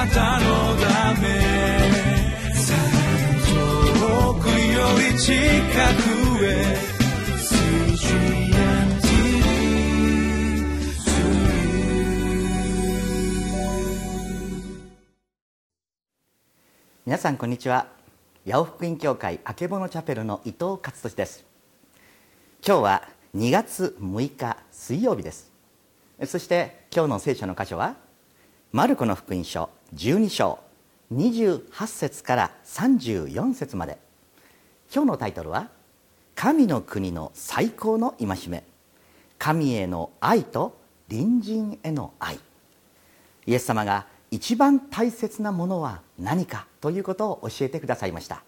なたのため。遠くより近くへ。皆さんこんにちは。八尾福音教会あけぼのチャペルの伊藤勝利です。今日は2月6日水曜日です。そして今日の聖書の箇所はマルコの福音書。12章28節から34節まで。今日のタイトルは神の国の最高の戒め。神への愛と隣人への愛。イエス様が一番大切なものは何かということを教えてくださいました。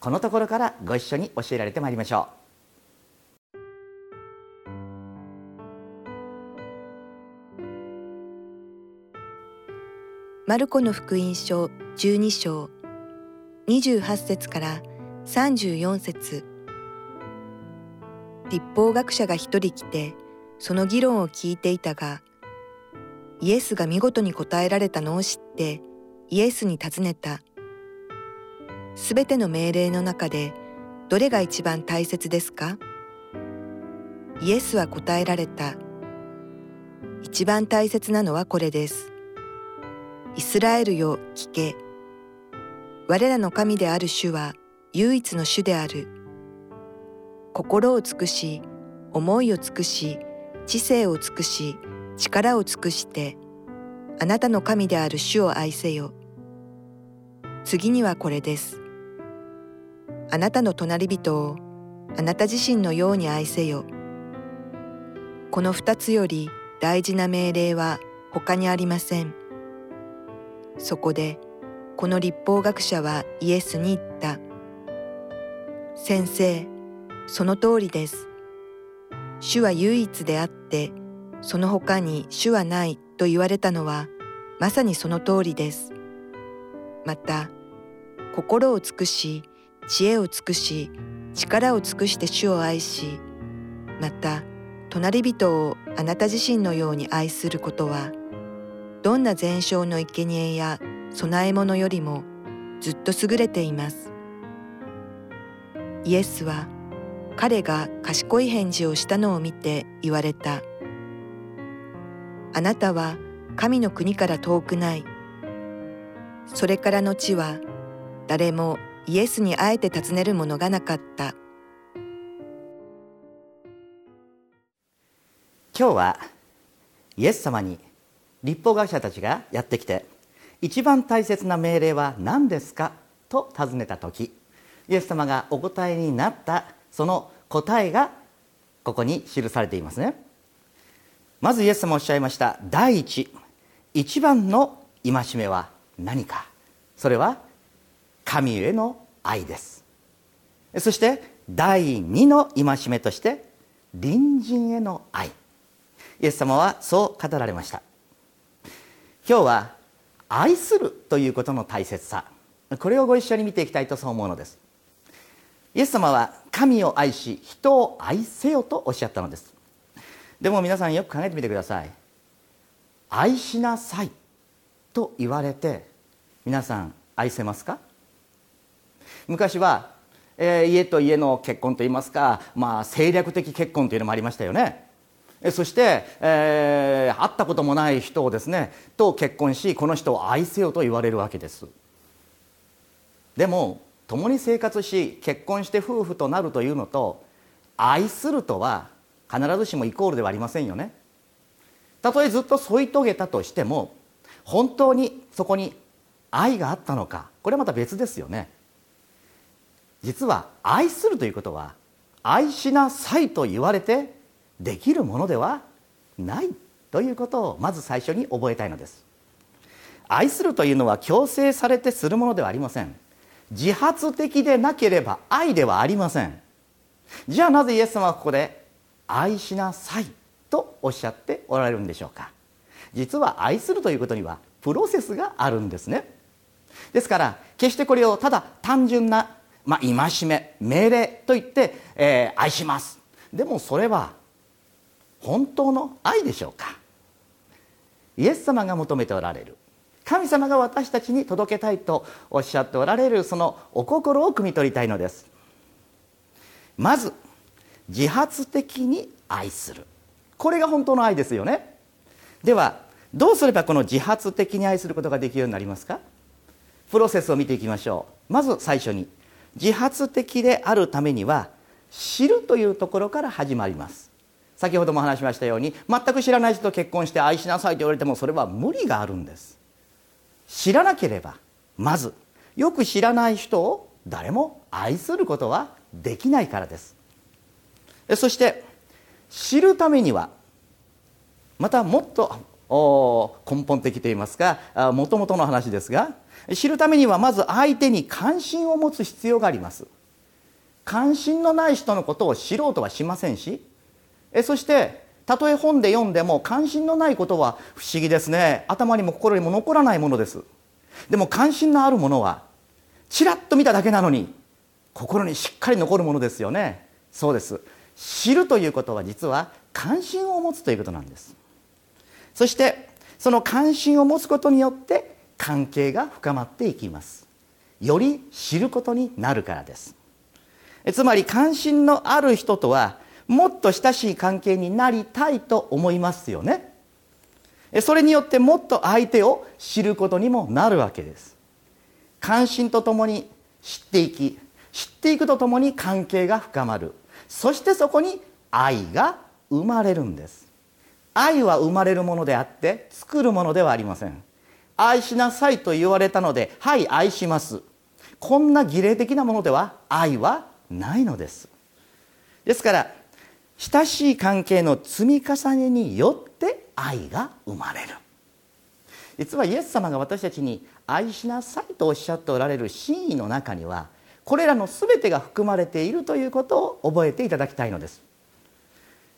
このところからご一緒に教えられてまいりましょう。マルコの福音書12章28節から34節立法学者が一人来てその議論を聞いていたがイエスが見事に答えられたのを知ってイエスに尋ねた。すべての命令の中でどれが一番大切ですか？イエスは答えられた。一番大切なのはこれです。イスラエルよ聞け。我らの神である主は唯一の主である。心を尽くし、思いを尽くし、知性を尽くし、力を尽くしてあなたの神である主を愛せよ次にはこれですあなたの隣人をあなた自身のように愛せよこの二つより大事な命令は他にありませんそこでこの立法学者はイエスに言った先生その通りです主は唯一であってその他に主はないと言われたのはまさにその通りです。また、心を尽くし、知恵を尽くし、力を尽くして主を愛し、また、隣人をあなた自身のように愛することは、どんな全焼の生贄や供え物よりもずっと優れています。イエスは彼が賢い返事をしたのを見て言われた。あなたは神の国から遠くない。それからの地は誰もイエスにあえて尋ねるものがなかった。今日はイエス様に立法学者たちがやってきて一番大切な命令は何ですか？と尋ねた時イエス様がお答えになったその答えがここに記されていますね。まずイエス様おっしゃいました第一一番の戒めは何か？それは神への愛です。そして第二の戒めとして隣人への愛。イエス様はそう語られました。今日は愛するということの大切さ。これをご一緒に見ていきたいとそう思うのです。イエス様は神を愛し人を愛せよとおっしゃったのです。でも皆さんよく考えてみてください。愛しなさいと言われて皆さん愛せますか？昔は、えー、家と家の結婚といいますか、まあ、政略的結婚というのもありましたよね。そして、えー、会ったこともない人をですねと結婚しこの人を愛せよと言われるわけです。でも共に生活し結婚して夫婦となるというのと愛するとは必ずしもイコールではありませんよね。たとえずっと添い遂げたとしても本当にそこに愛があったのかこれはまた別ですよね。実は愛するということは愛しなさいと言われてできるものではないということをまず最初に覚えたいのです。愛するというのは強制されてするものではありません。自発的でなければ愛ではありません。じゃあなぜイエス様はここで愛しなさいとおっしゃっておられるんでしょうか。実は愛するということにはプロセスがあるんですね。ですから決してこれをただ単純な、まあ、戒め命令と言って、えー、愛します。でもそれは本当の愛でしょうか？イエス様が求めておられる。神様が私たちに届けたいとおっしゃっておられるそのお心を汲み取りたいのです。まず自発的に愛する。これが本当の愛ですよね。ではどうすればこの自発的に愛することができるようになりますか？プロセスを見ていきましょう。まず最初に自発的であるためには知るというところから始まります。先ほども話しましたように全く知らない人と結婚して愛しなさいと言われてもそれは無理があるんです。知らなければまずよく知らない人を誰も愛することはできないからです。そして知るためにはまたもっと根本的といいますかもともとの話ですが知るためにはまず相手に関心を持つ必要があります。関心のない人のことを知ろうとはしませんしそしてたとえ本で読んでも関心のないことは不思議ですね。頭にも心にも残らないものです。でも関心のあるものはちらっと見ただけなのに心にしっかり残るものですよね。そうです。知るということは実は関心を持つということなんです。そしてその関心を持つことによって関係が深まっていきます。より知ることになるからです。つまり関心のある人とはもっと親しい関係になりたいと思いますよね。それによってもっと相手を知ることにもなるわけです。関心とともに知っていき知っていくとともに関係が深まる。そしてそこに愛が生まれるんです。愛は生まれるものであって作るものではありません。愛しなさいと言われたのではい愛します。こんな儀礼的なものでは愛はないのです。ですから親しい関係の積み重ねによって愛が生まれる。実はイエス様が私たちに愛しなさいとおっしゃっておられる真意の中にはこれらの全てが含まれているということを覚えていただきたいのです。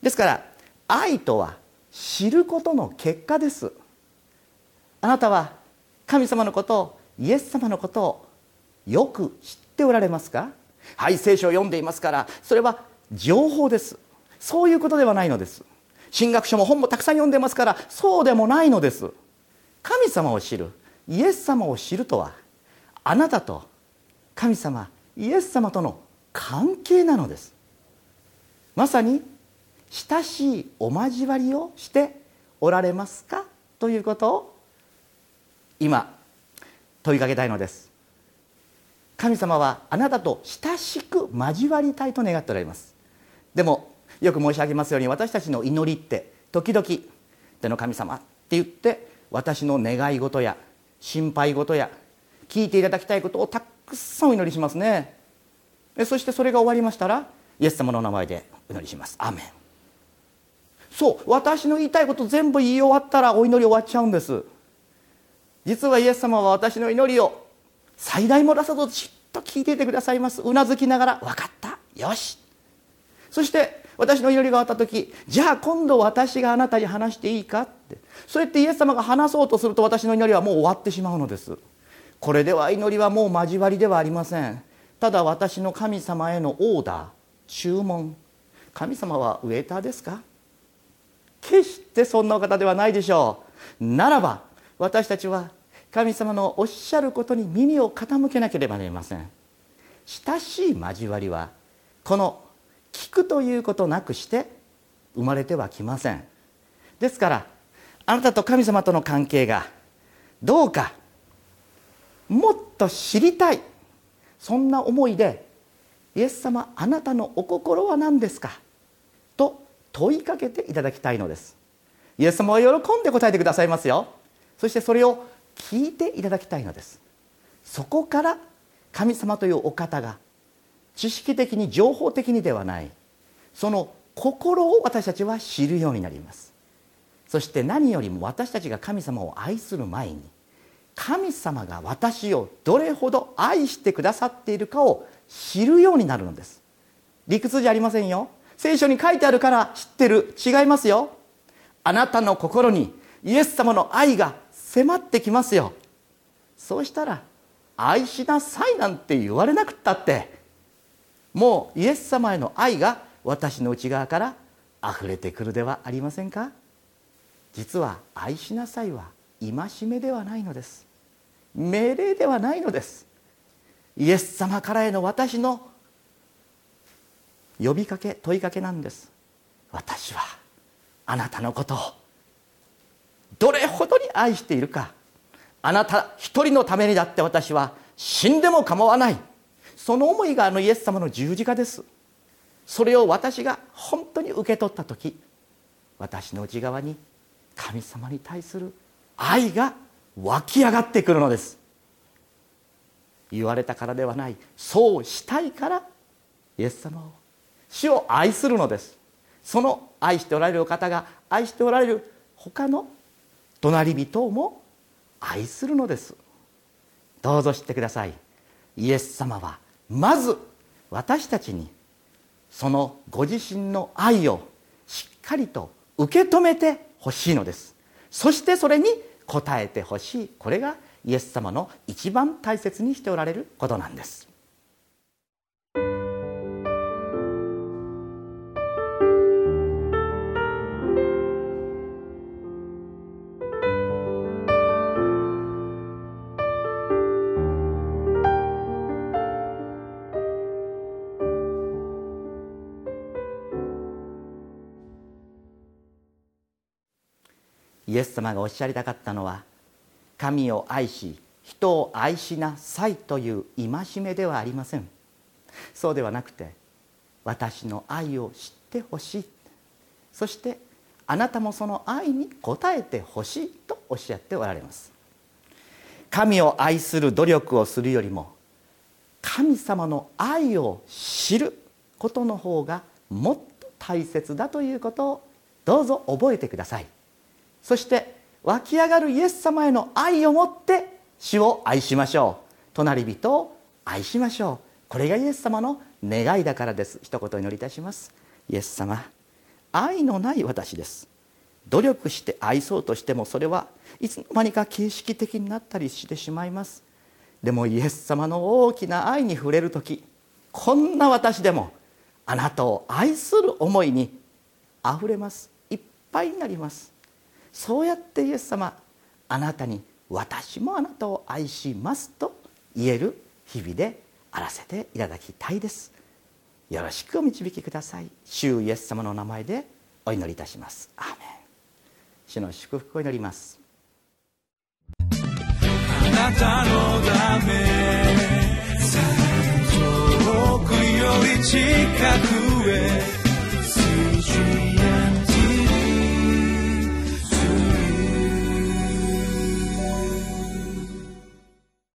ですから愛とは知ることの結果です。あなたは神様のことをイエス様のことをよく知っておられますか？はい聖書を読んでいますからそれは情報です。そういうことではないのです。神学書も本もたくさん読んでますからそうでもないのです。神様を知るイエス様を知るとはあなたと神様イエス様との関係なのです。まさに親しいお交わりをしておられますか？ということを今問いかけたいのです。神様はあなたと親しく交わりたいと願っておられます。でもよく申し上げますように私たちの祈りって時々「手の神様」って言って私の願い事や心配事や聞いていただきたいことをたくさんお祈りしますね。そしてそれが終わりましたらイエス様の名前でお祈りします。アメン。そう私の言いたいこと全部言い終わったらお祈り終わっちゃうんです。実はイエス様は私の祈りを最大もらさずじっと聞いていてくださいます。うなずきながら「分かった。よし」そして私の祈りが終わった時じゃあ今度私があなたに話していいかって。そうやってイエス様が話そうとすると私の祈りはもう終わってしまうのです。これでは祈りはもう交わりではありません。ただ私の神様へのオーダー注文。神様はウェーターですか？決してそんなお方ではないでしょう。ならば私たちは神様のおっしゃることに耳を傾けなければなりません。親しい交わりはこの聞くということなくして生まれてはきません。ですからあなたと神様との関係がどうかもっと知りたいそんな思いでイエス様あなたのお心は何ですか？と問いかけていただきたいのです。イエス様は喜んで答えてくださいますよ。そしてそれを聞いていただきたいのです。そこから神様というお方が知識的に情報的にではない。その心を私たちは知るようになります。そして何よりも私たちが神様を愛する前に神様が私をどれほど愛してくださっているかを知るようになるのです。理屈じゃありませんよ。聖書に書いてあるから知ってる。違いますよ。あなたの心にイエス様の愛が迫ってきますよ。そうしたら愛しなさいなんて言われなくったってもうイエス様への愛が私の内側から溢れてくるではありませんか？実は愛しなさいは戒めではないのです。命令ではないのです。イエス様からへの私の呼びかけ問いかけなんです。私はあなたのことをどれほどに愛しているか。あなた一人のためにだって私は死んでも構わない。その思いがあのイエス様の十字架です。それを私が本当に受け取った時私の内側に神様に対する愛が湧き上がってくるのです。言われたからではない。そうしたいからイエス様を主を愛するのです。その愛しておられる方が愛しておられる他の隣人も愛するのです。どうぞ知ってください。イエス様はまず私たちにそのご自身の愛をしっかりと受け止めてほしいのです。そしてそれに応えてほしい。これがイエス様の一番大切にしておられることなんです。イエス様がおっしゃりたかったのは神を愛し人を愛しなさいという戒めではありません。そうではなくて私の愛を知ってほしい。そしてあなたもその愛に応えてほしいとおっしゃっておられます。神を愛する努力をするよりも神様の愛を知ることの方がもっと大切だということをどうぞ覚えてください。そして湧き上がるイエス様への愛を持って主を愛しましょう。隣人を愛しましょう。これがイエス様の願いだからです。一言祈りいたします。イエス様愛のない私です。努力して愛そうとしてもそれはいつの間にか形式的になったりしてしまいます。でもイエス様の大きな愛に触れる時こんな私でもあなたを愛する思いにあふれます。いっぱいになります。そうやってイエス様あなたに私もあなたを愛しますと言える日々であらせていただきたいです。よろしくお導きください。主イエス様の名前でお祈りいたします。アーメン。主の祝福を祈ります。あなたのため遠くより近く